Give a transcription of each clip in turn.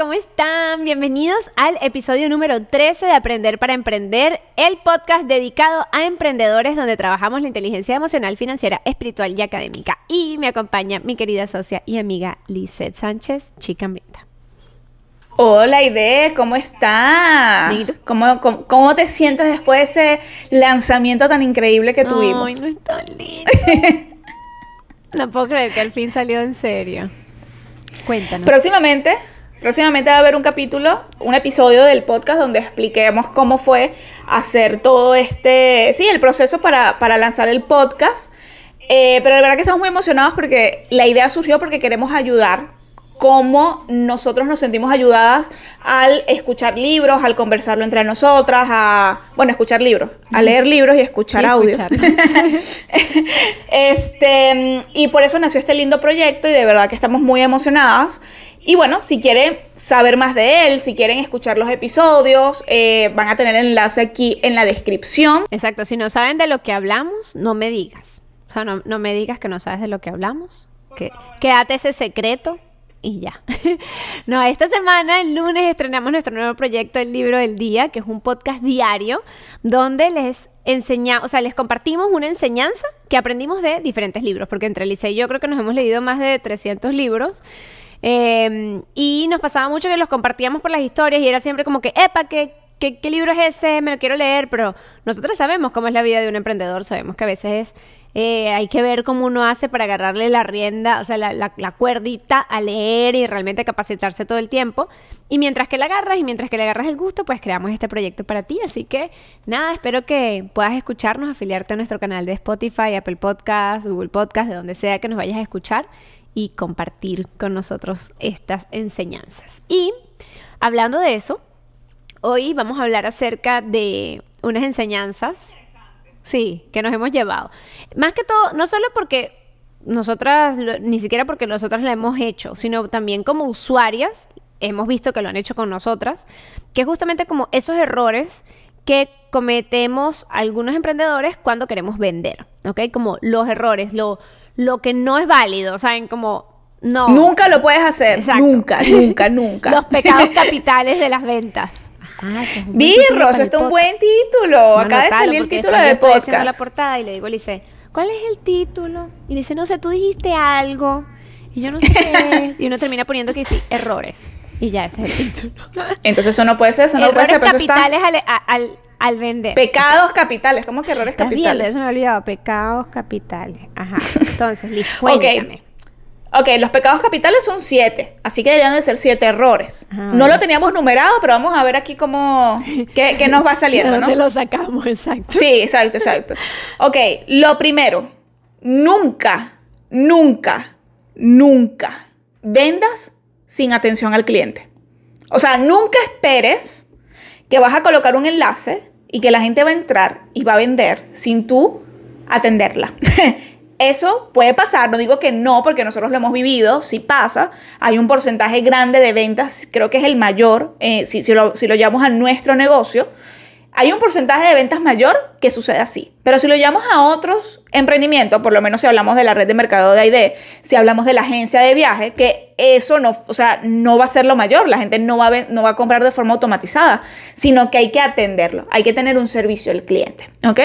¿Cómo están? Bienvenidos al episodio número 13 de Aprender para Emprender, el podcast dedicado a emprendedores donde trabajamos la inteligencia emocional, financiera, espiritual y académica. Y me acompaña mi querida socia y amiga Lizeth Sánchez, chica hambrienta. Hola Ide, ¿cómo estás? ¿Cómo, ¿Cómo, te sientes después de ese lanzamiento tan increíble que tuvimos? Ay, no es tan lindo. no puedo creer que al fin salió en serio. Cuéntanos. Próximamente, próximamente va a haber un capítulo, un episodio del podcast donde expliquemos cómo fue hacer todo este, sí, el proceso para, lanzar el podcast. Eh, pero de verdad que estamos muy emocionados porque la idea surgió porque queremos ayudar cómo nosotros nos sentimos ayudadas al escuchar libros, al conversarlo entre nosotras, a, bueno, escuchar libros, a leer libros y escuchar audios. este, y por eso nació este lindo proyecto y de verdad que estamos muy emocionadas. Y bueno, si quieren saber más de él, si quieren escuchar los episodios, eh, van a tener el enlace aquí en la descripción. Exacto, si no saben de lo que hablamos, no me digas. O sea, no, me digas que no sabes de lo que hablamos. Que, quédate ese secreto y ya. no, esta semana, el lunes, estrenamos nuestro nuevo proyecto, El Libro del Día, que es un podcast diario donde les enseñamos, o sea, les compartimos una enseñanza que aprendimos de diferentes libros, porque entre Alicia y yo creo que nos hemos leído más de 300 libros. Em, y nos pasaba mucho que los compartíamos por las historias y era siempre como que, epa, ¿qué, qué, qué libro es ese? Me lo quiero leer, pero nosotros sabemos cómo es la vida de un emprendedor, sabemos que a veces es eh, hay que ver cómo uno hace para agarrarle la rienda, o sea, la, cuerdita a leer y realmente capacitarse todo el tiempo. Y mientras que la agarras y mientras que le agarras el gusto, pues creamos este proyecto para ti. Así que nada, espero que puedas escucharnos, afiliarte a nuestro canal de Spotify, Apple Podcasts, Google Podcasts, de donde sea que nos vayas a escuchar y compartir con nosotros estas enseñanzas. Y hablando de eso, hoy vamos a hablar acerca de unas enseñanzas Sí, que nos hemos llevado. Más que todo, no solo porque nosotras, ni siquiera porque nosotras lo hemos hecho, sino también como usuarias, hemos visto que lo han hecho con nosotras, que justamente como esos errores que cometemos algunos emprendedores cuando queremos vender, ¿ok? Como los errores, lo, lo que no es válido, ¿saben? Como no. Nunca lo puedes hacer, nunca, nunca, nunca. los pecados capitales de las ventas. Ah, Birros, esto es un buen título. Acaba de salir el título de podcast. la portada y le digo, le dice, ¿cuál es el título? Y dice, no sé, tú dijiste algo. Y yo no sé. y uno termina poniendo que sí, errores. Y ya ese es el título. Entonces eso no puede ser, eso no puede ser. capitales al, al, vender. Pecados capitales, ¿cómo que errores capitales? eso me ha olvidado, pecados capitales. Ajá. Entonces, listo, cuéntame. Ok, los pecados capitales son siete, así que deberían de ser siete errores. no lo teníamos numerado, pero vamos a ver aquí cómo, qué, nos va saliendo, ¿no? lo sacamos, exacto. Sí, exacto, exacto. Ok, lo primero, nunca, nunca, nunca vendas sin atención al cliente. O sea, nunca esperes que vas a colocar un enlace y que la gente va a entrar y va a vender sin tú atenderla. Eso puede pasar, no digo que no, porque nosotros lo hemos vivido, sí pasa. Hay un porcentaje grande de ventas, creo que es el mayor, eh, si, lo, si lo llevamos a nuestro negocio. Hay un porcentaje de ventas mayor que sucede así. Pero si lo llevamos a otros emprendimientos, por lo menos si hablamos de la red de mercado de ID, si hablamos de la agencia de viaje, que eso no, o sea, no va a ser lo mayor, la gente no va, a, no va a comprar de forma automatizada, sino que hay que atenderlo, hay que tener un servicio al cliente, ¿ok?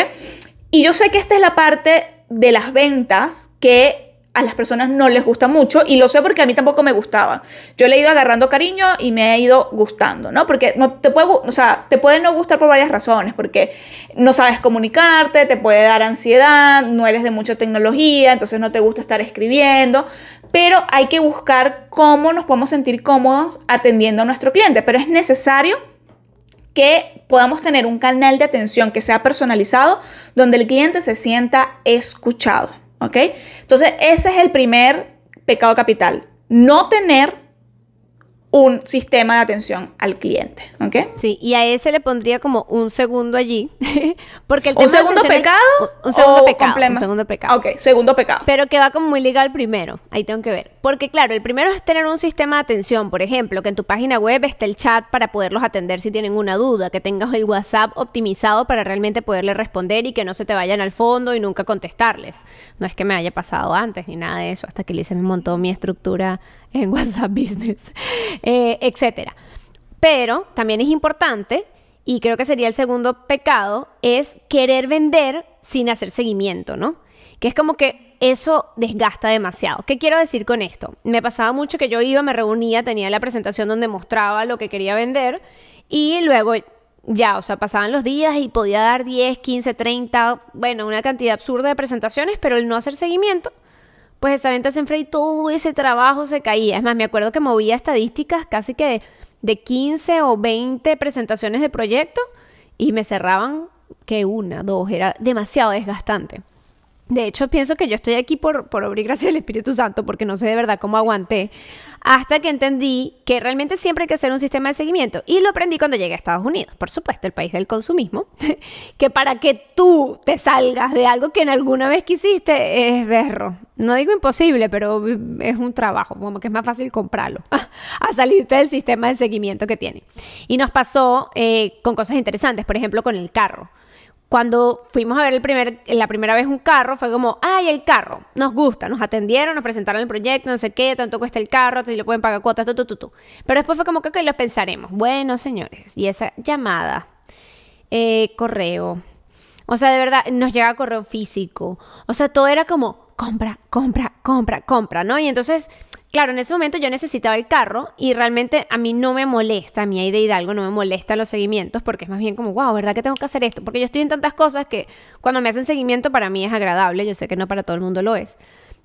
Y yo sé que esta es la parte de las ventas que a las personas no les gusta mucho y lo sé porque a mí tampoco me gustaba. Yo le he ido agarrando cariño y me ha ido gustando, ¿no? Porque no te puede, o sea, te puede no gustar por varias razones, porque no sabes comunicarte, te puede dar ansiedad, no eres de mucha tecnología, entonces no te gusta estar escribiendo, pero hay que buscar cómo nos podemos sentir cómodos atendiendo a nuestro cliente, pero es necesario que podamos tener un canal de atención que sea personalizado, donde el cliente se sienta escuchado, ¿ok? Entonces, ese es el primer pecado capital, no tener un sistema de atención al cliente, ¿ok? Sí, y a ese le pondría como un segundo allí, porque el ¿Un segundo pecado? un segundo o pecado, un segundo pecado. Ok, segundo pecado. Pero que va como muy ligado al primero, ahí tengo que ver. Porque claro, el primero es tener un sistema de atención, por ejemplo, que en tu página web esté el chat para poderlos atender si tienen una duda, que tengas el WhatsApp optimizado para realmente poderle responder y que no se te vayan al fondo y nunca contestarles. No es que me haya pasado antes ni nada de eso, hasta que Lisa me montó mi estructura en WhatsApp Business, eh, etcétera. Pero también es importante, y creo que sería el segundo pecado, es querer vender sin hacer seguimiento, ¿no? Que es como que eso desgasta demasiado. ¿Qué quiero decir con esto? Me pasaba mucho que yo iba, me reunía, tenía la presentación donde mostraba lo que quería vender y luego ya, o sea, pasaban los días y podía dar 10, 15, 30, bueno, una cantidad absurda de presentaciones, pero el no hacer seguimiento, pues esa venta se enfrió y todo ese trabajo se caía. Es más, me acuerdo que movía estadísticas casi que de 15 o 20 presentaciones de proyecto y me cerraban que una, dos, era demasiado desgastante. De hecho, pienso que yo estoy aquí por, por obra y gracia del Espíritu Santo, porque no sé de verdad cómo aguanté, hasta que entendí que realmente siempre hay que hacer un sistema de seguimiento. Y lo aprendí cuando llegué a Estados Unidos, por supuesto, el país del consumismo, que para que tú te salgas de algo que en alguna vez quisiste es berro. No digo imposible, pero es un trabajo, como que es más fácil comprarlo, a salirte del sistema de seguimiento que tiene. Y nos pasó eh, con cosas interesantes, por ejemplo, con el carro cuando fuimos a ver el primer, la primera vez un carro, fue como, ay, el carro, nos gusta, nos atendieron, nos presentaron el proyecto, no sé qué, tanto cuesta el carro, si lo pueden pagar cuotas, tu, tu, tu, tu. Pero después fue como que, ok, lo pensaremos. Bueno, señores, y esa llamada, eh, correo, o sea, de verdad, nos llega correo físico, o sea, todo era como, compra, compra, compra, compra, ¿no? Y entonces... Claro, en ese momento yo necesitaba el carro y realmente a mí no me molesta, a mí de Hidalgo no me molestan los seguimientos porque es más bien como, wow, ¿verdad que tengo que hacer esto? Porque yo estoy en tantas cosas que cuando me hacen seguimiento para mí es agradable, yo sé que no para todo el mundo lo es,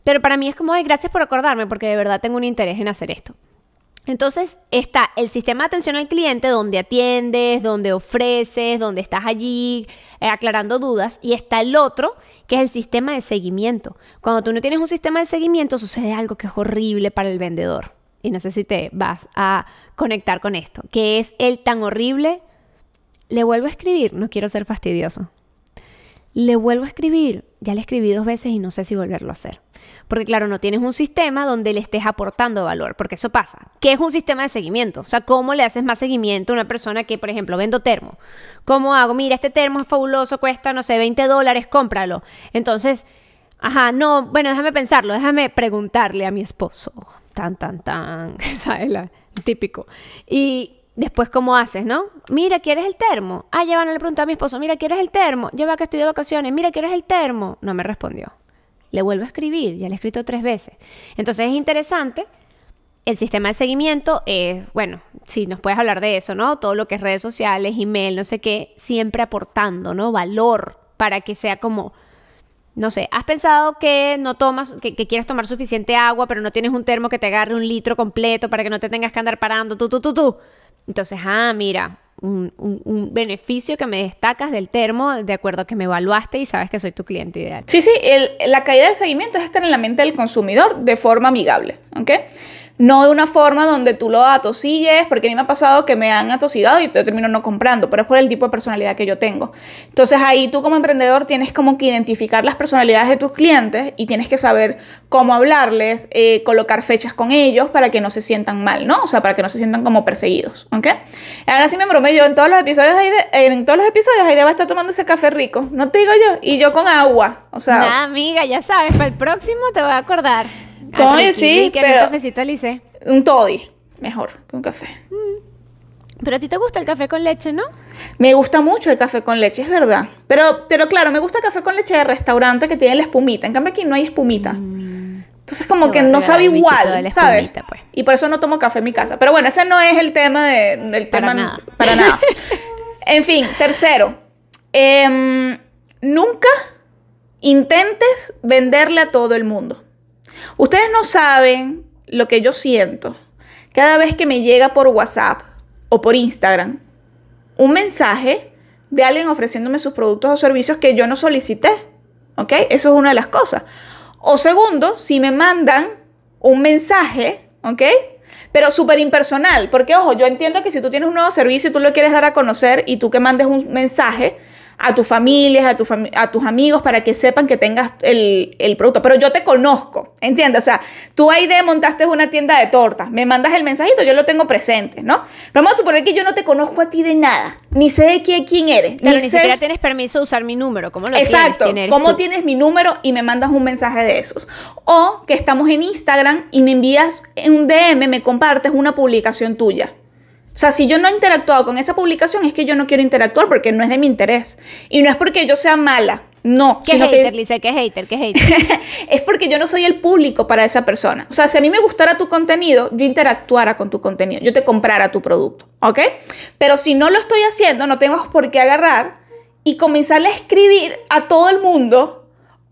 pero para mí es como, ay, gracias por acordarme porque de verdad tengo un interés en hacer esto. Entonces está el sistema de atención al cliente donde atiendes, donde ofreces, donde estás allí eh, aclarando dudas y está el otro que es el sistema de seguimiento. Cuando tú no tienes un sistema de seguimiento sucede algo que es horrible para el vendedor. Y no sé si te vas a conectar con esto, que es el tan horrible. Le vuelvo a escribir, no quiero ser fastidioso. Le vuelvo a escribir, ya le escribí dos veces y no sé si volverlo a hacer. Porque claro, no tienes un sistema donde le estés aportando valor, porque eso pasa. ¿Qué es un sistema de seguimiento? O sea, ¿cómo le haces más seguimiento a una persona que, por ejemplo, vendo termo? ¿Cómo hago? Mira, este termo es fabuloso, cuesta, no sé, 20 dólares, cómpralo. Entonces, ajá, no, bueno, déjame pensarlo, déjame preguntarle a mi esposo. Tan, tan, tan, ¿sabes? La- típico. Y después, ¿cómo haces, no? Mira, ¿quieres el termo? Ah, ya van le preguntar a mi esposo, mira, ¿quieres el termo? Lleva que estoy de vacaciones, mira, ¿quieres el termo? No me respondió. Le vuelvo a escribir, ya le he escrito tres veces. Entonces es interesante. El sistema de seguimiento es, bueno, si nos puedes hablar de eso, ¿no? Todo lo que es redes sociales, email, no sé qué, siempre aportando, ¿no? Valor para que sea como, no sé, has pensado que no tomas, que, que quieres tomar suficiente agua, pero no tienes un termo que te agarre un litro completo para que no te tengas que andar parando, tú, tú, tú, tú. Entonces, ah, mira, un, un- beneficio que me destacas del termo de acuerdo a que me evaluaste y sabes que soy tu cliente ideal. Sí, sí, el- la caída del seguimiento es estar en la mente del consumidor de forma amigable, ¿ok? No de una forma donde tú lo atosilles, porque a mí me ha pasado que me han atosigado y yo termino no comprando, pero es por el tipo de personalidad que yo tengo. Entonces ahí tú como emprendedor tienes como que identificar las personalidades de tus clientes y tienes que saber cómo hablarles, eh, colocar fechas con ellos para que no se sientan mal, ¿no? O sea, para que no se sientan como perseguidos, ¿ok? Ahora sí me bromeo, yo en todos los episodios, Aide- en todos los episodios Aide va a estar tomando ese café rico, no te digo yo, y yo con agua, o sea... Nada, amiga, ya sabes, para el próximo te voy a acordar. Coño, sí, pero- un cafecito Lice. Un toddy, mejor que un café. Pero a ti te gusta el café con leche, ¿no? Me gusta mucho el café con leche, es verdad. Pero, pero claro, me gusta el café con leche de restaurante que tiene la espumita. En cambio aquí no hay espumita. Entonces como que no sabe igual, la ¿sabes? pues. Y por eso no tomo café en mi casa. Pero bueno, ese no es el tema de... El Para tema, nada. Para nada. en fin, tercero. em, nunca intentes venderle a todo el mundo. Ustedes no saben lo que yo siento cada vez que me llega por WhatsApp o por Instagram un mensaje de alguien ofreciéndome sus productos o servicios que yo no solicité. ¿Ok? Eso es una de las cosas. O segundo, si me mandan un mensaje, ¿ok? pero súper impersonal, porque ojo, yo entiendo que si tú tienes un nuevo servicio y tú lo quieres dar a conocer y tú que mandes un mensaje, a tus familias, a, tu a tus amigos, para que sepan que tengas el, el, producto. Pero yo te conozco, ¿entiendes? O sea, tú ahí de montaste una tienda de tortas, me mandas el mensajito, yo lo tengo presente, ¿no? Pero vamos a suponer que yo no te conozco a ti de nada, ni sé de quién, quién eres. Pero ni, ni siquiera tienes permiso de usar mi número, ¿cómo lo Exacto, tienes? ¿cómo tienes mi número y me mandas un mensaje de esos? O que estamos en Instagram y me envías un DM, me compartes una publicación tuya. O sea, si yo no he interactuado con esa publicación es que yo no quiero interactuar porque no es de mi interés. Y no es porque yo sea mala, no. ¿Qué hater, que... ¿Qué hater? ¿Qué hater? es porque yo no soy el público para esa persona. O sea, si a mí me gustara tu contenido, yo interactuara con tu contenido, yo te comprara tu producto, ¿ok? Pero si no lo estoy haciendo, no tengo por qué agarrar y comenzarle a escribir a todo el mundo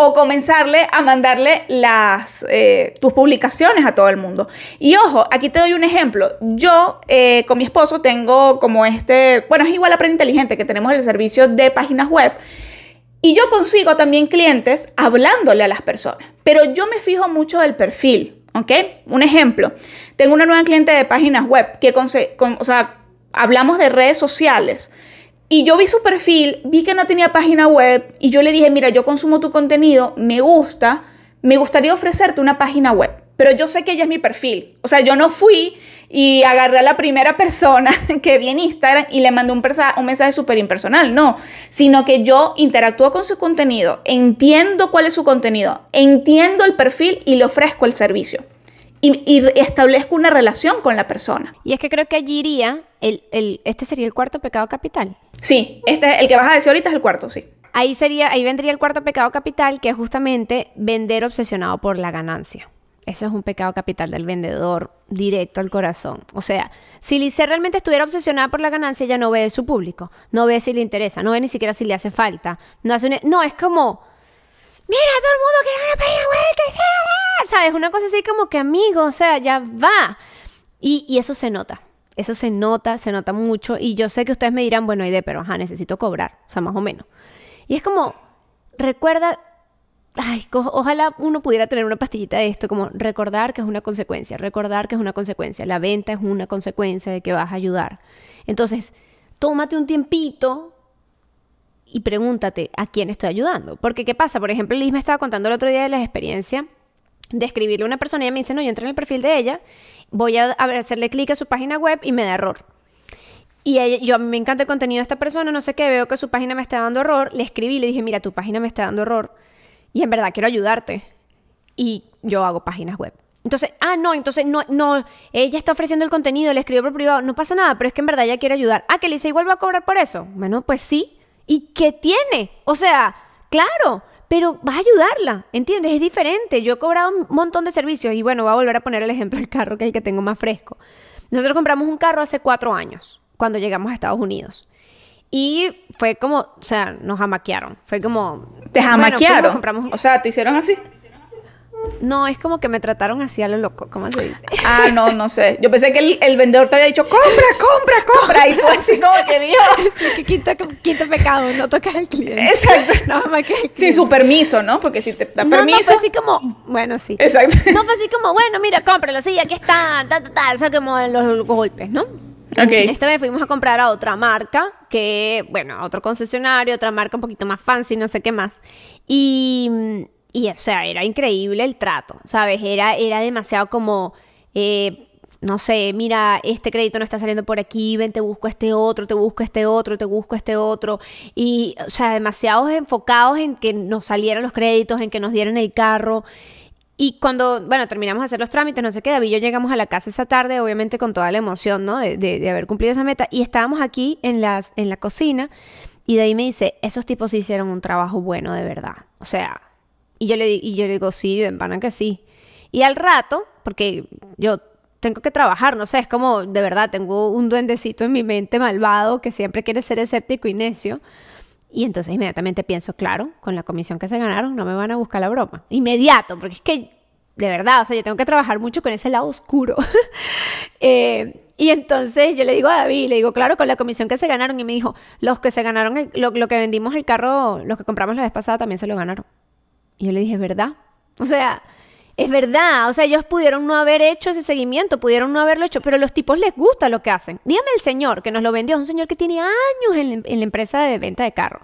o comenzarle a mandarle las, eh, tus publicaciones a todo el mundo. Y ojo, aquí te doy un ejemplo. Yo eh, con mi esposo tengo como este, bueno, es igual a Prenda Inteligente, que tenemos el servicio de páginas web. Y yo consigo también clientes hablándole a las personas. Pero yo me fijo mucho del perfil, ¿ok? Un ejemplo, tengo una nueva cliente de páginas web que, con, o sea, hablamos de redes sociales. Y yo vi su perfil, vi que no tenía página web y yo le dije, mira, yo consumo tu contenido, me gusta, me gustaría ofrecerte una página web, pero yo sé que ella es mi perfil. O sea, yo no fui y agarré a la primera persona que vi en Instagram y le mandé un, un mensaje súper impersonal, no, sino que yo interactúo con su contenido, entiendo cuál es su contenido, entiendo el perfil y le ofrezco el servicio y, establezco una relación con la persona. Y es que creo que allí iría, el, el, este sería el cuarto pecado capital. Sí, este, el que vas a decir ahorita es el cuarto, sí. Ahí, sería, ahí vendría el cuarto pecado capital, que es justamente vender obsesionado por la ganancia. Ese es un pecado capital del vendedor directo al corazón. O sea, si Lice realmente estuviera obsesionada por la ganancia, ya no ve su público, no ve si le interesa, no ve ni siquiera si le hace falta. No, hace no es como, mira, todo el mundo quiere una página web que sea, ¿sabes? Una cosa así como que amigo, o sea, ya va. Y, y, eso se nota. Eso se nota, se nota mucho. Y yo sé que ustedes me dirán, bueno, Ide, pero ajá, necesito cobrar. O sea, más o menos. Y es como, recuerda, ay, ojalá uno pudiera tener una pastillita de esto, como recordar que es una consecuencia, recordar que es una consecuencia. La venta es una consecuencia de que vas a ayudar. Entonces, tómate un tiempito y pregúntate a quién estoy ayudando. Porque, ¿qué pasa? Por ejemplo, Liz me estaba contando el otro día de la experiencia de escribirle a una persona y ella me dice, no, yo entré en el perfil de ella, voy a, hacerle clic a su página web y me da error. Y yo a mí me encanta el contenido de esta persona, no sé qué, veo que su página me está dando error, le escribí, le dije, mira, tu página me está dando error y en verdad quiero ayudarte. Y yo hago páginas web. Entonces, ah, no, entonces no, no, ella está ofreciendo el contenido, le escribió por privado, no pasa nada, pero es que en verdad ella quiere ayudar. Ah, que dice, igual va a cobrar por eso. Bueno, pues sí, ¿Y qué tiene? O sea, claro, pero vas a ayudarla, ¿entiendes? Es diferente. Yo he cobrado un montón de servicios y bueno, voy a volver a poner el ejemplo del carro que es el que tengo más fresco. Nosotros compramos un carro hace cuatro años, cuando llegamos a Estados Unidos. Y fue como, o sea, nos amaquearon. Fue como... ¿Te amaquearon? O sea, ¿te hicieron así? No, es como que me trataron así a lo loco, ¿cómo se dice? Ah, no, no sé. Yo pensé que el, vendedor te había dicho, compra, compra, compra. Y tú así como que Dios. que quinto, quinto pecado, no tocas al cliente. Exacto. No, me Sin su permiso, ¿no? Porque si te da no, permiso. No, fue así como, bueno, sí. Exacto. No fue así como, bueno, mira, cómpralo, sí, aquí está, tal, tal, tal. O sea, como los, los golpes, ¿no? Ok. Esta vez fuimos a comprar a otra marca, que, bueno, a otro concesionario, otra marca un poquito más fancy, no sé qué más. Y y, o sea, era increíble el trato, ¿sabes? Era, era demasiado como, eh, no sé, mira, este crédito no está saliendo por aquí, ven, te busco este otro, te busco este otro, te busco este otro. Y, o sea, demasiados enfocados en que nos salieran los créditos, en que nos dieran el carro. Y cuando, bueno, terminamos de hacer los trámites, no sé qué, David y yo llegamos a la casa esa tarde, obviamente con toda la emoción, ¿no? De, de, haber cumplido esa meta. Y estábamos aquí en, las, en la cocina y de ahí me dice, esos tipos hicieron un trabajo bueno, de verdad. O sea, y yo le, digo, sí, van que sí. Y al rato, porque yo tengo que trabajar, no sé, es como, de verdad, tengo un duendecito en mi mente malvado que siempre quiere ser escéptico y necio. Y entonces inmediatamente pienso, claro, con la comisión que se ganaron no me van a buscar la broma. Inmediato, porque es que, de verdad, o sea, yo tengo que trabajar mucho con ese lado oscuro. eh, y entonces yo le digo a David, le digo, claro, con la comisión que se ganaron. Y me dijo, los que se ganaron, lo, lo que vendimos el carro, los que compramos la vez pasada también se lo ganaron. Y yo le dije, ¿verdad? O sea, Es verdad, o sea, ellos pudieron no haber hecho ese seguimiento, pudieron no haberlo hecho, pero los tipos les gusta lo que hacen. Dígame el señor que nos lo vendió, un señor que tiene años en, la empresa de venta de carro.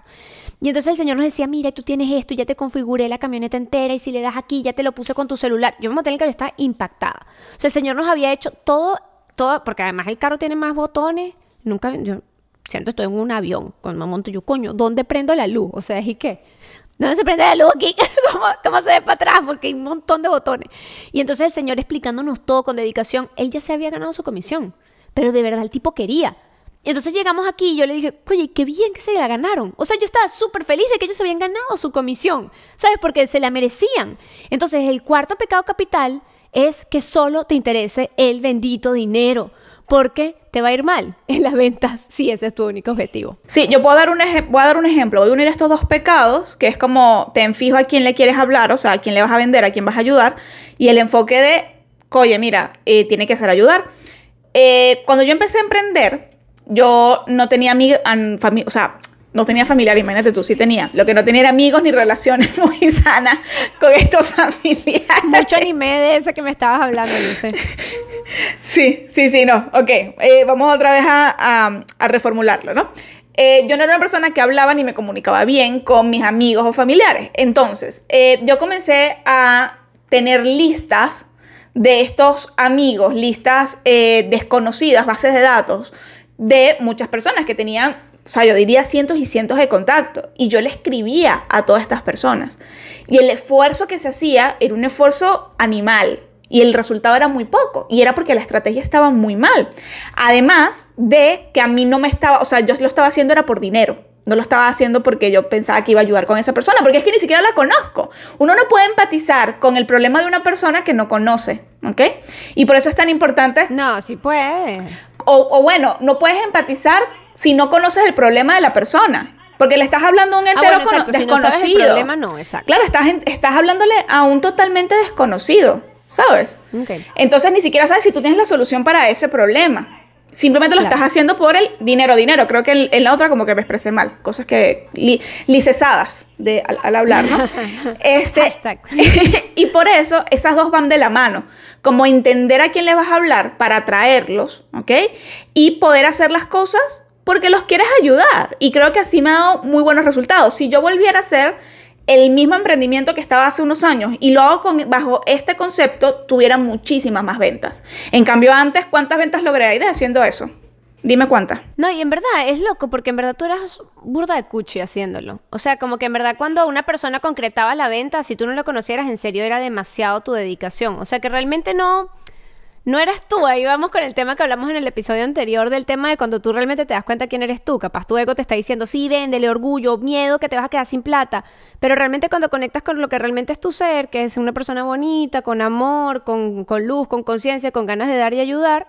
Y entonces el señor nos decía, mira, tú tienes esto, ya te configuré la camioneta entera y si le das aquí, ya te lo puse con tu celular. Yo me monté en el carro estaba impactada. O sea, el señor nos había hecho todo, todo, porque además el carro tiene más botones. Nunca, yo siento estoy en un avión, cuando me monto yo, coño, ¿dónde prendo la luz? O sea, ¿y qué? ¿Dónde se prende la luz aquí? ¿Cómo, ¿Cómo, se ve para atrás? Porque hay un montón de botones. Y entonces el señor explicándonos todo con dedicación, él ya se había ganado su comisión. Pero de verdad el tipo quería. Y entonces llegamos aquí y yo le dije, oye, qué bien que se la ganaron. O sea, yo estaba súper feliz de que ellos habían ganado su comisión. ¿Sabes? Porque se la merecían. Entonces el cuarto pecado capital es que solo te interese el bendito dinero. Porque te va a ir mal en las ventas si ese es tu único objetivo. Sí, yo puedo dar un, voy a dar un ejemplo. Voy a unir estos dos pecados, que es como te enfijo a quién le quieres hablar, o sea, a quién le vas a vender, a quién vas a ayudar, y el enfoque de, oye, mira, eh, tiene que ser ayudar. Eh, cuando yo empecé a emprender, yo no tenía amigos, o sea, no tenía familiares, imagínate tú, sí tenía. Lo que no tenía era amigos ni relaciones muy sanas con estos familiares. Mucho anime de ese que me estabas hablando, sé. Sí, sí, sí, no. Ok, eh, vamos otra vez a, a, reformularlo, ¿no? Eh, yo no era una persona que hablaba ni me comunicaba bien con mis amigos o familiares. Entonces, eh, yo comencé a tener listas de estos amigos, listas desconocidas, bases de datos de muchas personas que tenían o sea, yo diría cientos y cientos de contactos. Y yo le escribía a todas estas personas. Y el esfuerzo que se hacía era un esfuerzo animal. Y el resultado era muy poco. Y era porque la estrategia estaba muy mal. Además de que a mí no me estaba, o sea, yo lo estaba haciendo era por dinero. No lo estaba haciendo porque yo pensaba que iba a ayudar con esa persona, porque es que ni siquiera la conozco. Uno no puede empatizar con el problema de una persona que no conoce, ¿ok? Y por eso es tan importante. No, sí puede. O, o bueno, no puedes empatizar si no conoces el problema de la persona. Porque le estás hablando a un ah, entero desconocido. el problema, no, exacto. Claro, estás, estás hablándole a un totalmente desconocido, ¿sabes? Entonces ni siquiera sabes si tú tienes la solución para ese problema. Simplemente lo estás haciendo por el dinero, dinero. Creo que en, la otra como que me expresé mal. Cosas que licesadas de, al, hablar, ¿no? este, y por eso esas dos van de la mano. Como entender a quién le vas a hablar para atraerlos, ¿ok? Y poder hacer las cosas porque los quieres ayudar. Y creo que así me ha dado muy buenos resultados. Si yo volviera a hacer el mismo emprendimiento que estaba hace unos años y lo hago con, bajo este concepto, tuviera muchísimas más ventas. En cambio, antes, ¿cuántas ventas logré ahí haciendo eso? Dime cuántas. No, y en verdad es loco porque en verdad tú eras burda de cuchi haciéndolo. O sea, como que en verdad cuando una persona concretaba la venta, si tú no lo conocieras en serio, era demasiado tu dedicación. O sea, que realmente no no eras tú. Ahí vamos con el tema que hablamos en el episodio anterior del tema de cuando tú realmente te das cuenta quién eres tú. Capaz tu ego te está diciendo, sí, véndele orgullo, miedo que te vas a quedar sin plata. Pero realmente cuando conectas con lo que realmente es tu ser, que es una persona bonita, con amor, con, con luz, con conciencia, con ganas de dar y ayudar,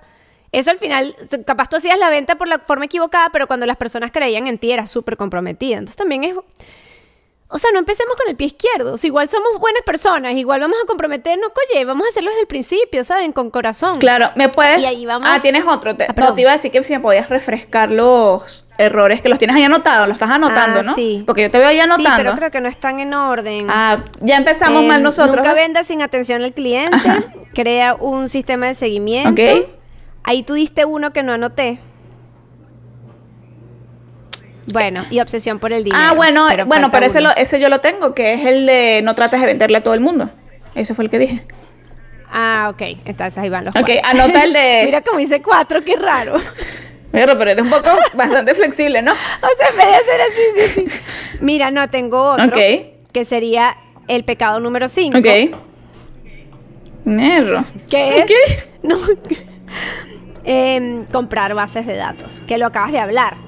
eso al final, capaz tú hacías la venta por la forma equivocada, pero cuando las personas creían en ti eras súper comprometida. Entonces también es o sea, no empecemos con el pie izquierdo. Si igual somos buenas personas, igual vamos a comprometernos, oye, vamos a hacerlo desde el principio, ¿saben? Con corazón. Claro, me puedes. Y ahí vamos. Ah, tienes otro. Te... Ah, no, te iba a decir que si me podías refrescar los errores que los tienes ahí anotados, los estás anotando, ah, ¿no? Sí. Porque yo te veo ahí anotando. Sí, pero creo que no están en orden. Ah, ya empezamos mal em, nosotros. Nunca venda sin atención al cliente. Crea un sistema de seguimiento. Ok. Ahí tú diste uno que no anoté. Bueno, y obsesión por el dinero. Ah, bueno, pero bueno, pero ese, ese yo lo tengo, que es el de no trates de venderle a todo el mundo. Ese fue el que dije. Ah, ok. Entonces ahí van los Ok, anota el de... Mira como hice cuatro, qué raro. Pero, pero eres un poco bastante flexible, ¿no? O sea, en vez de hacer así, sí, sí. Mira, no, tengo otro. Ok. Que sería el pecado número cinco. Ok. Nerro. ¿Qué es? ¿Qué? No. Em, comprar bases de datos, que lo acabas de hablar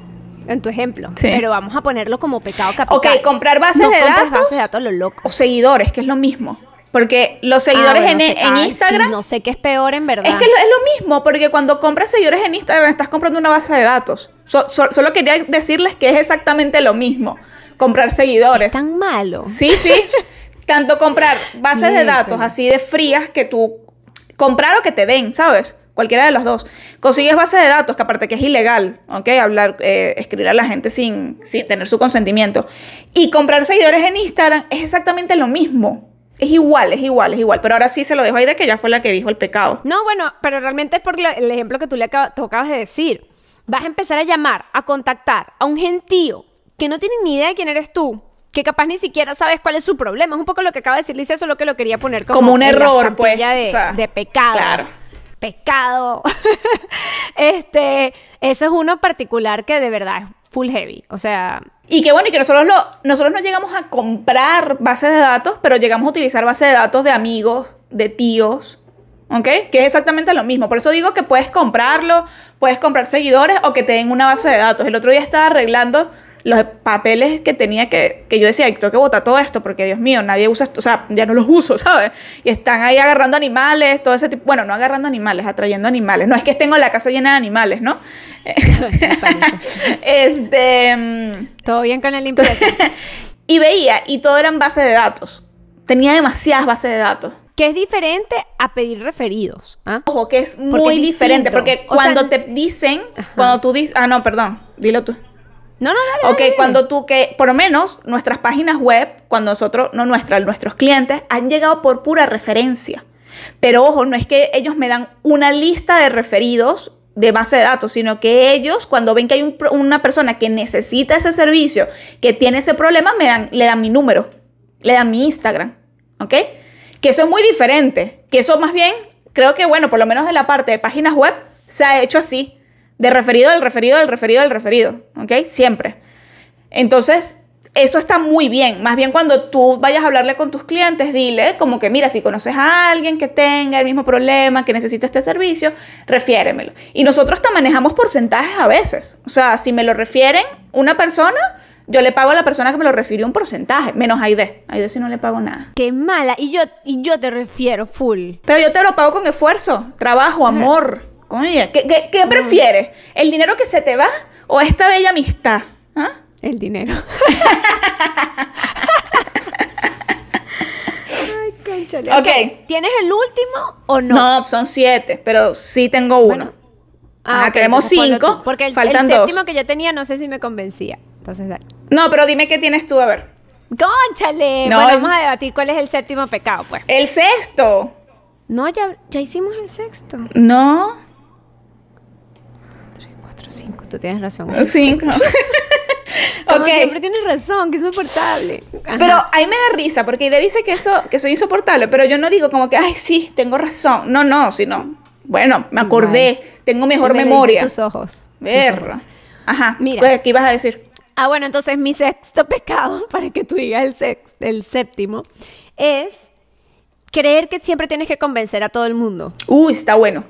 en tu ejemplo. Pero vamos a ponerlo como pecado capital. Ok, comprar bases de datos. bases de datos lo loco. O seguidores, que es lo mismo. Porque los seguidores ah, en, Instagram. no sé qué es peor en verdad. Es que es lo mismo, porque cuando compras seguidores en Instagram estás comprando una base de datos. solo quería decirles que es exactamente lo mismo. Comprar seguidores. ¿Es tan malo. Sí, sí. Tanto comprar bases de datos así de frías que tú. Comprar o que te den, ¿sabes? Cualquiera de los dos. Consigues base de datos, que aparte que es ilegal, ¿ok? Hablar, eh, escribir a la gente sin, sin tener su consentimiento. Y comprar seguidores en Instagram es exactamente lo mismo. Es igual, es igual, es igual. Pero ahora sí se lo dejo ahí de que ya fue la que dijo el pecado. No, bueno, pero realmente es por lo- el ejemplo que tú le acaba- tú acabas de decir. Vas a empezar a llamar, a contactar a un gentío que no tiene ni idea de quién eres tú, que capaz ni siquiera sabes cuál es su problema. Es un poco lo que acaba de decir Licia, solo que lo quería poner como, Como un error, pues, De, o sea, de pecado. claro. Pecado. este, eso es uno particular que de verdad es full heavy. O sea, Y que bueno, y que nosotros, lo, nosotros no llegamos a comprar bases de datos, pero llegamos a utilizar bases de datos de amigos, de tíos, ¿ok? Que es exactamente lo mismo. Por eso digo que puedes comprarlo, puedes comprar seguidores o que te den una base de datos. El otro día estaba arreglando los papeles que tenía que, que yo decía, "Ay, tengo que botar todo esto porque Dios mío, nadie usa esto, o sea, ya no los uso, ¿sabes? Y están ahí agarrando animales, todo ese tipo, bueno, no agarrando animales, atrayendo animales. No es que en la casa llena de animales, ¿no? este... mm, todo bien con la limpieza. y veía, y todo era en base de datos. Tenía demasiadas bases de datos. que es diferente a pedir referidos. ¿ah? Ojo, que es Porque muy es diferente, porque O cuando te dicen, Ajá. cuando tú dices, ah, no, perdón, dilo tú. No, no, dale. Ok, dale. cuando tú, que por lo menos nuestras páginas web, cuando nosotros, no nuestras, nuestros clientes, han llegado por pura referencia. Pero ojo, no es que ellos me dan una lista de referidos de base de datos, sino que ellos, cuando ven que hay un una persona que necesita ese servicio, que tiene ese problema, me dan, le dan mi número, le dan mi Instagram, ¿ok? Que eso es muy diferente, que eso más bien, creo que, bueno, por lo menos en la parte de páginas web, se ha hecho así, de referido, del referido, del referido, del referido, ¿ok? Siempre. Entonces, eso está muy bien. Más bien cuando tú vayas a hablarle con tus clientes, dile como que, mira, si conoces a alguien que tenga el mismo problema, que necesita este servicio, refiéremelo. Y nosotros hasta manejamos porcentajes a veces. O sea, si me lo refieren una persona, yo le pago a la persona que me lo refirió un porcentaje, menos a Aide. Aide sí no le pago nada. Qué mala. Y yo, y yo te refiero full. Pero yo te lo pago con esfuerzo, trabajo, amor. Coño, ¿qué, qué, qué prefieres? ¿El dinero que se te va o esta bella amistad? ¿Ah? El dinero. Ay. Ok. ¿Tienes el último o no? No, son siete, pero sí tengo uno. Bueno. Ajá, ok, tenemos cinco, tú, Porque el, faltan el dos. séptimo que yo tenía no sé si me convencía. Entonces, dale. No, pero dime qué tienes tú, a ver. ¡Cónchale! No, bueno, vamos a debatir cuál es el séptimo pecado, pues. El sexto. No, ya, ya hicimos el sexto. No. 3, 4, 5. Tú tienes razón. Cinco. Como ok. siempre tienes razón, que es insoportable. Ajá. Pero ahí me da risa, porque Ide dice que eso, que soy insoportable, pero yo no digo como que, ay, sí, tengo razón. No, no, sino, bueno, me acordé, tengo mejor Me memoria. Tus ojos. ojos. Ajá. Mira. Pues, ¿Qué ibas a decir? Ah, bueno, entonces mi sexto pecado, para que tú digas el, sex- el séptimo, es creer que siempre tienes que convencer a todo el mundo. Uy, está bueno.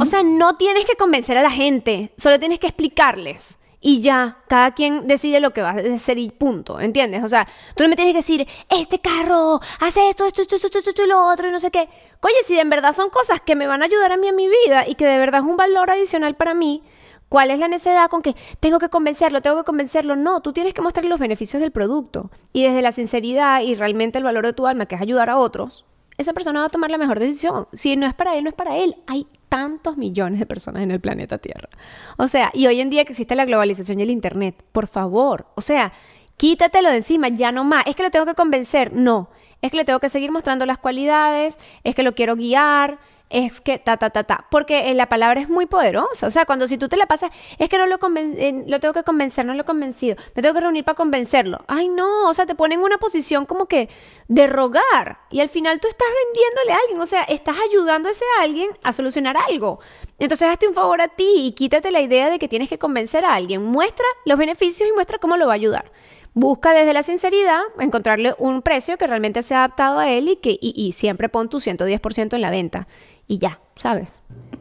O sea, no tienes que convencer a la gente, solo tienes que explicarles. Y ya, cada quien decide lo que va a hacer y punto, ¿entiendes? O sea, tú no me tienes que decir, este carro hace esto, esto, esto, esto, esto, esto y lo otro y no sé qué. Oye, si en verdad son cosas que me van a ayudar a mí en mi vida y que de verdad es un valor adicional para mí, ¿cuál es la necesidad con que tengo que convencerlo, tengo que convencerlo? No, tú tienes que mostrarle los beneficios del producto. Y desde la sinceridad y realmente el valor de tu alma, que es ayudar a otros, esa persona va a tomar la mejor decisión. Si no es para él, no es para él. Hay tantos millones de personas en el planeta Tierra. O sea, y hoy en día que existe la globalización y el Internet, por favor, o sea, quítatelo de encima, ya no más. Es que lo tengo que convencer. No, es que le tengo que seguir mostrando las cualidades, es que lo quiero guiar, es que ta, ta, ta, ta. Porque eh, la palabra es muy poderosa. O sea, cuando si tú te la pasas, es que no lo, eh, lo tengo que convencer, no lo he convencido. Me tengo que reunir para convencerlo. Ay, no. O sea, te ponen en una posición como que de rogar. Y al final tú estás vendiéndole a alguien. O sea, estás ayudando a ese alguien a solucionar algo. Entonces, hazte un favor a ti y quítate la idea de que tienes que convencer a alguien. Muestra los beneficios y muestra cómo lo va a ayudar. Busca desde la sinceridad encontrarle un precio que realmente sea adaptado a él y que y, y siempre pon tu 110% en la venta. Y ya, ¿sabes?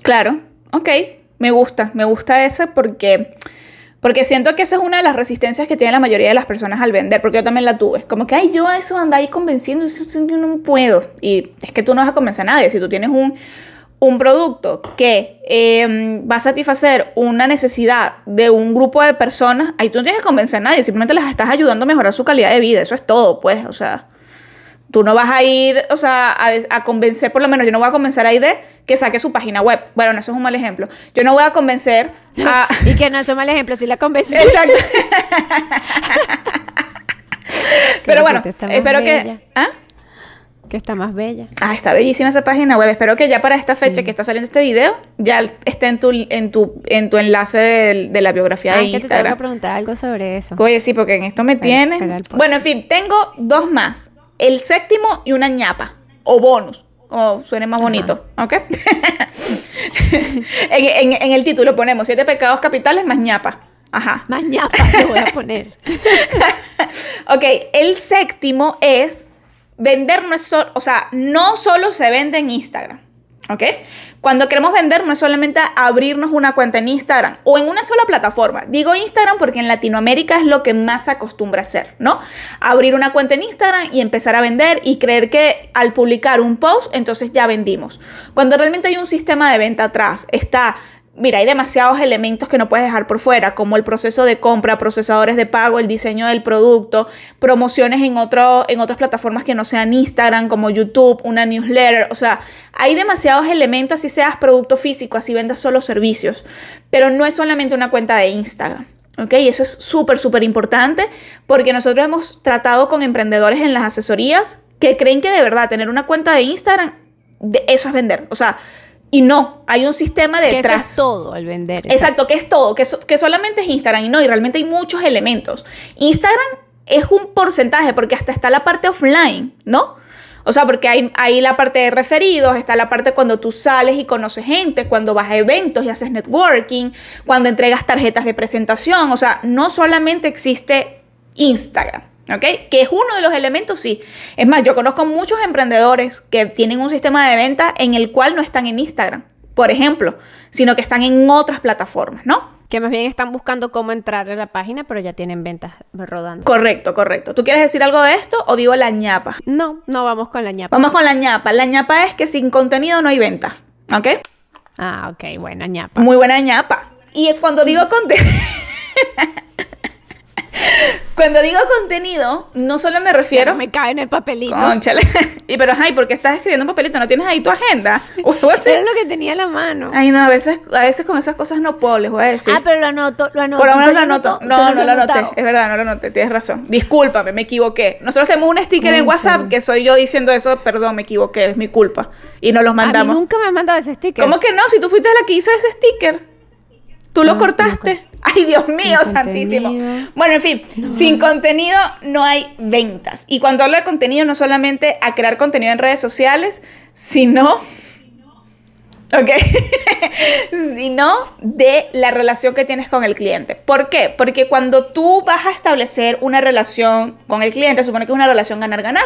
Claro, ok, me gusta, me gusta ese porque, porque siento que esa es una de las resistencias que tiene la mayoría de las personas al vender, porque yo también la tuve. Como que, ay, yo a eso ando ahí convenciendo, yo no puedo. Y es que tú no vas a convencer a nadie. Si tú tienes un, un producto que eh, va a satisfacer una necesidad de un grupo de personas, ahí tú no tienes que convencer a nadie, simplemente las estás ayudando a mejorar su calidad de vida. Eso es todo, pues, o sea. Tú no vas a ir, o sea, a, a convencer, por lo menos yo no voy a convencer a Aide que saque su página web. Bueno, no, eso es un mal ejemplo. Yo no voy a convencer a... Y que no es un mal ejemplo, si la convencí. Exacto. Pero bueno, espero bella. que... ¿Ah? Que está más bella. Ah, está bellísima esa página web. Espero que ya para esta fecha que está saliendo este video, ya esté en tu, en tu, en tu enlace de, de la biografía Ah, de es que te tengo que Instagram. preguntar algo sobre eso. Oye, sí, porque en esto me tiene. espera el podcast. Bueno, en fin, tengo dos más. El séptimo y una ñapa. O bonus. Como suene más bonito. ¿Ok? en, en- en el título ponemos siete pecados capitales más ñapa. Ajá. Más ñapa le voy a poner. Ok, el séptimo es vender no es solo, o sea, no solo se vende en Instagram. ¿Ok? Cuando queremos vender no es solamente abrirnos una cuenta en Instagram o en una sola plataforma. Digo Instagram porque en Latinoamérica es lo que más se acostumbra hacer, ¿no? Abrir una cuenta en Instagram y empezar a vender y creer que al publicar un post entonces ya vendimos. Cuando realmente hay un sistema de venta atrás, está Mira, hay demasiados elementos que no puedes dejar por fuera, como el proceso de compra, procesadores de pago, el diseño del producto, promociones en, otro, en otras plataformas que no sean Instagram, como YouTube, una newsletter. O sea, hay demasiados elementos, así seas producto físico, así vendas solo servicios. Pero no es solamente una cuenta de Instagram. ¿Ok? Y eso es súper, súper importante porque nosotros hemos tratado con emprendedores en las asesorías que creen que de verdad tener una cuenta de Instagram, de eso es vender. O sea, y no, hay un sistema Que eso detrás. es todo al vender. Exacto, que es todo, que, so- que solamente es Instagram y no, y realmente hay muchos elementos. Instagram es un porcentaje porque hasta está la parte offline, ¿no? O sea, porque hay, hay la parte de referidos, está la parte cuando tú sales y conoces gente, cuando vas a eventos y haces networking, cuando entregas tarjetas de presentación. O sea, no solamente existe Instagram, ¿ok? Que es uno de los elementos, sí. Es más, yo conozco muchos emprendedores que tienen un sistema de venta en el cual no están en Instagram, por ejemplo, sino que están en otras plataformas, ¿no? Que más bien están buscando cómo entrar a la página, pero ya tienen ventas rodando. Correcto, correcto. ¿Tú quieres decir algo de esto o digo la ñapa? No, no vamos con la ñapa. Vamos con la ñapa. La ñapa es que sin contenido no hay venta, ¿ok? Ah, ok, buena ñapa. Muy buena ñapa. Y cuando digo contenido... cuando digo contenido, no solo me refiero... me cae en el papelito. Cónchale. y pero, ay, ¿por qué estás escribiendo un papelito? ¿No tienes ahí tu agenda? O algo así. Era lo que tenía en la mano. Ay, no, a veces, a veces con esas cosas no puedo, les voy a decir. Ah, pero lo anoto, lo anoto. Por lo menos ¿Tú lo anoto. ¿Tú No, no lo anoté. Es verdad, no lo anoté. Tienes razón. Discúlpame, me equivoqué. Nosotros tenemos un sticker en. WhatsApp que soy yo diciendo eso. Perdón, me equivoqué. Es mi culpa. Y nos los A mí mandamos. nunca me han mandado ese sticker. ¿Cómo que no? Si tú fuiste la que hizo ese sticker. Tú lo Ah, cortaste. Ay, Dios mío, Sin santísimo. contenido. Bueno, en fin, sin contenido no hay ventas. Y cuando hablo de contenido, no solamente a crear contenido en redes sociales, sino ¿ok? Sino de la relación que tienes con el cliente. ¿Por qué? Porque cuando tú vas a establecer una relación con el cliente, supone que es una relación ganar-ganar.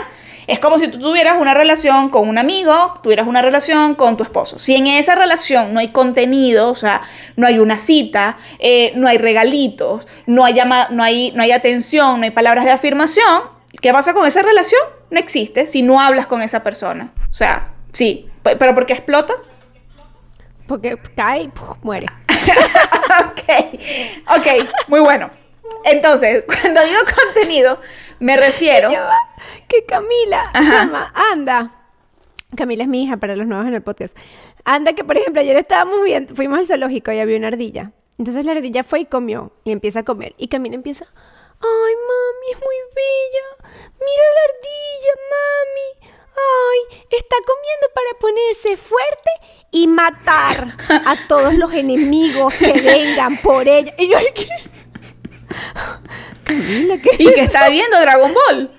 Es como si tú tuvieras una relación con un amigo, tuvieras una relación con tu esposo. Si en esa relación no hay contenido, o sea, no hay una cita, eh, no hay regalitos, no hay, no, hay, no hay atención, no hay palabras de afirmación, ¿qué pasa con esa relación? No existe si no hablas con esa persona. O sea, sí, pe- pero ¿por qué explota? Porque cae y ¡puf! muere. ok, ok, muy bueno. Entonces, cuando digo contenido, me refiero... Que Camila Ajá. llama, anda. Camila es mi hija para los nuevos en el podcast. Anda que, por ejemplo, ayer estábamos viendo, fuimos al zoológico y había una ardilla. Entonces la ardilla fue y comió y empieza a comer. Y Camila empieza, ay, mami, es muy bella. Mira la ardilla, mami. Ay, está comiendo para ponerse fuerte y matar a todos los enemigos que vengan por ella. Y yo, ¿qué? Camila, ¿qué? ¿Y que está viendo Dragon Ball?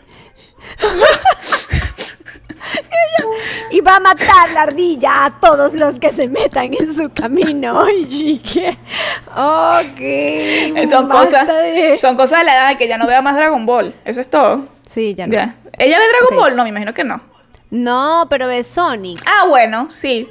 Y va a matar la ardilla a todos los que se metan en su camino. Ay, chique. Ok. Son basta cosas, de- son cosas de la edad de que ya no vea más Dragon Ball. Eso es todo. Sí, ya no. Ya. ¿Ella ve Dragon. Ball? No, me imagino que no. No, pero ve Sonic. Ah, bueno, sí.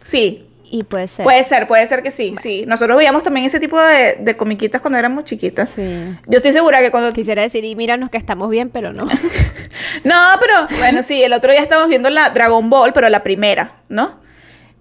Sí. Y puede ser. Puede ser, puede ser que sí, sí. Nosotros veíamos también ese tipo de, de comiquitas cuando éramos chiquitas. Sí. Yo estoy segura que cuando... Quisiera decir, y míranos que estamos bien, pero no. No, pero bueno, sí, el otro día estábamos viendo la Dragon Ball, pero la primera, ¿no?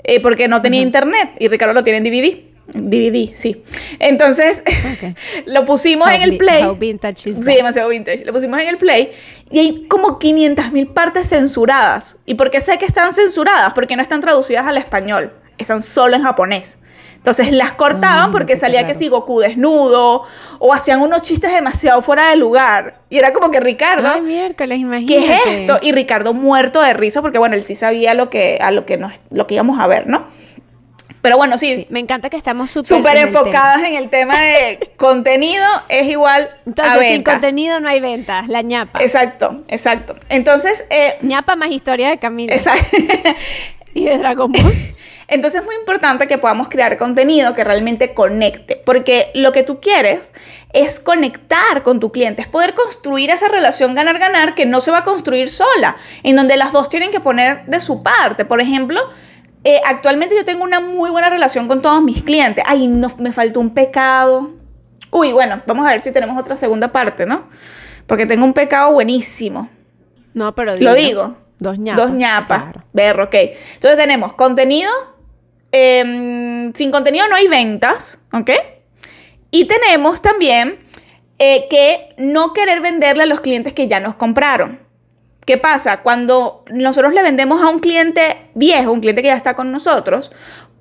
Eh, porque no tenía internet y Ricardo lo tiene en DVD. DVD, sí. Entonces, lo pusimos en How el vi- play. how vintage is sí, demasiado vintage. Lo pusimos en el play y hay como 500 mil partes censuradas. ¿Y por qué sé que están censuradas? Porque no están traducidas al español. Están solo en japonés. Entonces las cortaban porque salía que si Goku desnudo o hacían unos chistes demasiado fuera de lugar. Y era como que Ricardo, Ay, miércoles, imagínate. ¿qué es esto? Y Ricardo muerto de risa porque bueno, él sí sabía lo que a lo que nos lo que íbamos a ver, ¿no? Pero bueno, sí, Sí, me encanta que estamos súper súper en el tema. enfocadas en el tema de contenido es igual Entonces, a sin contenido no hay ventas, la ñapa. Exacto, exacto. Entonces, eh, ñapa más historia de Camila exacto. y de Dragon Ball. Entonces es muy importante que podamos crear contenido que realmente conecte, porque lo que tú quieres es conectar con tu cliente, es poder construir esa relación ganar-ganar que no se va a construir sola, en donde las dos tienen que poner de su parte. Por ejemplo, eh, actualmente yo tengo una muy buena relación con todos mis clientes. Ay, no, me faltó un pecado. Uy, bueno, vamos a ver si tenemos otra segunda parte, ¿no? Porque tengo un pecado buenísimo. No, pero Lo digo. Dos ñapas. Dos ñapas. Claro. Berro, ok. Entonces tenemos contenido. em, sin contenido no hay ventas, ¿ok? Y tenemos también eh, que no querer venderle a los clientes que ya nos compraron. ¿Qué pasa? Cuando nosotros le vendemos a un cliente viejo, un cliente que ya está con nosotros,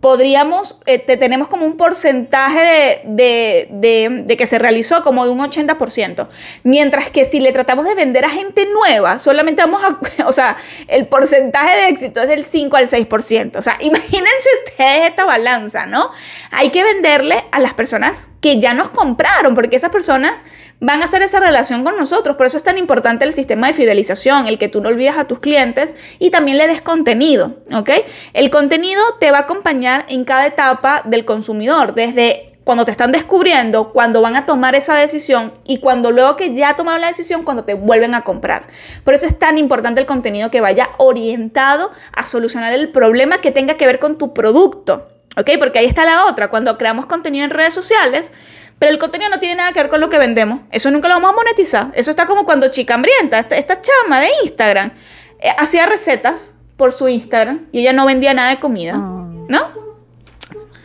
podríamos, eh, te- tenemos como un porcentaje de- de- de que se realizó como de un 80%. Mientras que si le tratamos de vender a gente nueva, solamente vamos a, o sea, el porcentaje de éxito es del 5 al 6%. O sea, imagínense ustedes esta balanza, ¿no? Hay que venderle a las personas que ya nos compraron, porque esas personas van a hacer esa relación con nosotros. Por eso es tan importante el sistema de fidelización, el que tú no olvides a tus clientes y también le des contenido, ¿ok? El contenido te va a acompañar en cada etapa del consumidor, desde cuando te están descubriendo, cuando van a tomar esa decisión y cuando luego que ya tomaron la decisión, cuando te vuelven a comprar. Por eso es tan importante el contenido que vaya orientado a solucionar el problema que tenga que ver con tu producto, ¿ok? Porque ahí está la otra, cuando creamos contenido en redes sociales, pero el contenido no tiene nada que ver con lo que vendemos. Eso nunca lo vamos a monetizar. Eso está como cuando Chica Hambrienta, esta, esta chama de Instagram, eh, hacía recetas por su Instagram y ella no vendía nada de comida, Ah. ¿no?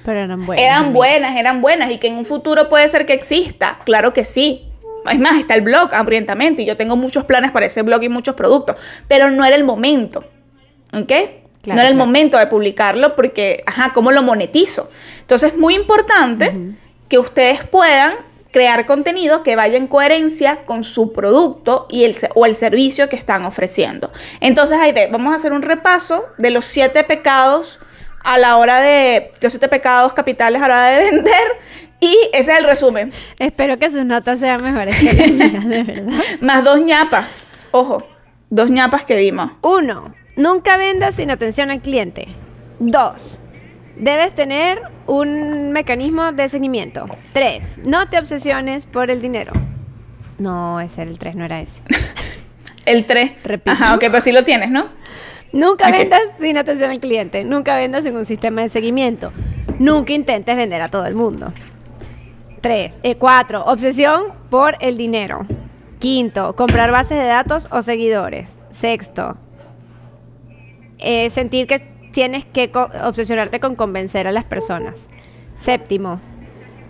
Pero eran buenas. Eran buenas, eran buenas y que en un futuro puede ser que exista. Claro que sí. Es más, está el blog, hambrientamente, y yo tengo muchos planes para ese blog y muchos productos, pero no era el momento. ¿Ok? Claro, no era el momento de publicarlo porque, ajá, ¿cómo lo monetizo? Entonces es muy importante que ustedes puedan crear contenido que vaya en coherencia con su producto y el, o el servicio que están ofreciendo. Entonces, te, vamos a hacer un repaso de los siete pecados a la hora de, los siete pecados capitales a la hora de vender y ese es el resumen. Espero que sus notas sean mejores que las mías, de verdad. Más dos ñapas, ojo, dos ñapas que dimos. Uno, nunca vendas sin atención al cliente. Dos, debes tener un mecanismo de seguimiento. Tres, no te obsesiones por el dinero. No, ese era el tres, no era ese. El 3. Repito. Ajá, ok, pero sí lo tienes, ¿no? Nunca vendas sin atención al cliente. Nunca vendas sin un sistema de seguimiento. Nunca intentes vender a todo el mundo. Tres. eh, cuatro. Obsesión por el dinero. Quinto. Comprar bases de datos o seguidores. Sexto. eh, sentir que tienes que co- obsesionarte con convencer a las personas. Séptimo.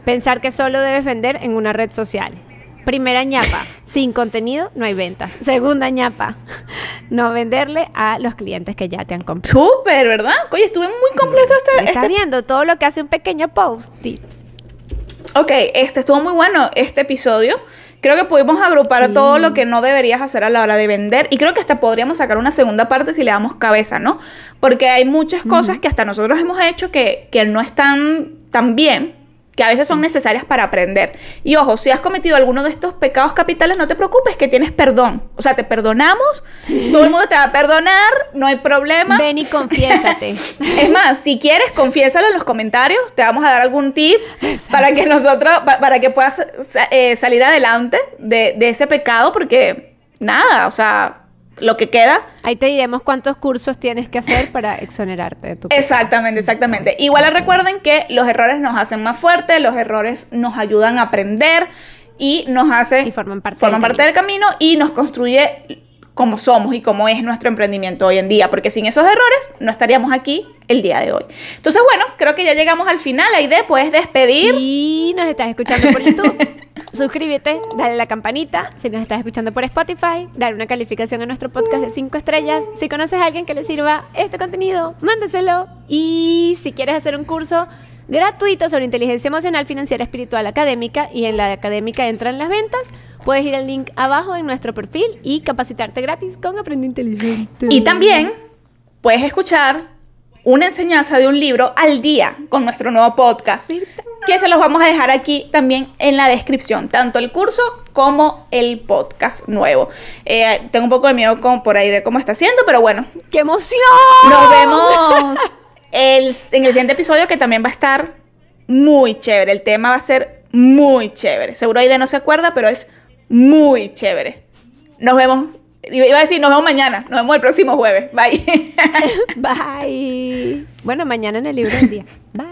Pensar que solo debes vender en una red social. Primera ñapa, sin contenido no hay ventas. Segunda ñapa, no venderle a los clientes que ya te han comprado. Súper, ¿verdad? Oye, estuve muy completo este... Estás este- viendo todo lo que hace un pequeño post-it. Ok, este estuvo muy bueno este episodio. Creo que pudimos agrupar todo lo que no deberías hacer a la hora de vender y creo que hasta podríamos sacar una segunda parte si le damos cabeza, ¿no? Porque hay muchas cosas que hasta nosotros hemos hecho que, que no están tan bien, que a veces son necesarias para aprender. Y ojo, si has cometido alguno de estos pecados capitales, no te preocupes, que tienes perdón. O sea, te perdonamos, todo el mundo te va a perdonar, no hay problema. Ven y confiésate. Es más, si quieres, confiésalo en los comentarios. Te vamos a dar algún tip para que nosotros, pa- para que puedas eh, salir adelante de, de ese pecado, porque nada, o sea, lo que queda. Ahí te diremos cuántos cursos tienes que hacer para exonerarte de tu Exactamente, exactamente. Igual recuerden que los errores nos hacen más fuertes, los errores nos ayudan a aprender y nos hacen Y forman parte forman del parte del camino y nos construye como somos y como es nuestro emprendimiento hoy en día, porque sin esos errores no estaríamos aquí el día de hoy. Entonces, bueno, creo que ya llegamos al final. Aide, puedes despedir. Y nos estás escuchando por YouTube. Suscríbete, dale la campanita. Si nos estás escuchando por Spotify, dale una calificación a nuestro podcast de 5 estrellas. Si conoces a alguien que le sirva este contenido, mándeselo. Y si quieres hacer un curso gratuito sobre inteligencia emocional, financiera, espiritual, académica y en la académica entran las ventas. Puedes ir al link abajo en nuestro perfil y capacitarte gratis con Aprende Inteligente. Y también puedes escuchar una enseñanza de un libro al día con nuestro nuevo podcast. Que se los vamos a dejar aquí también en la descripción, tanto el curso como el podcast nuevo. Eh, tengo un poco de miedo con, por ahí de cómo está haciendo, pero bueno. ¡Qué emoción! Nos vemos en el siguiente episodio que también va a estar muy chévere. El tema va a ser muy chévere. Seguro Aide no se acuerda, pero es muy chévere. Nos vemos. Iba a decir, nos vemos mañana. Nos vemos el próximo jueves. Bye. Bye. Bueno, mañana en el libro del día. Bye.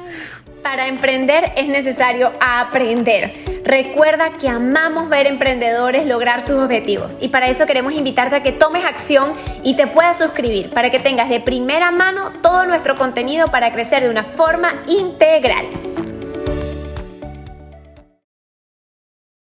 Para emprender es necesario aprender. Recuerda que amamos ver emprendedores lograr sus objetivos y para eso queremos invitarte a que tomes acción y te puedas suscribir para que tengas de primera mano todo nuestro contenido para crecer de una forma integral.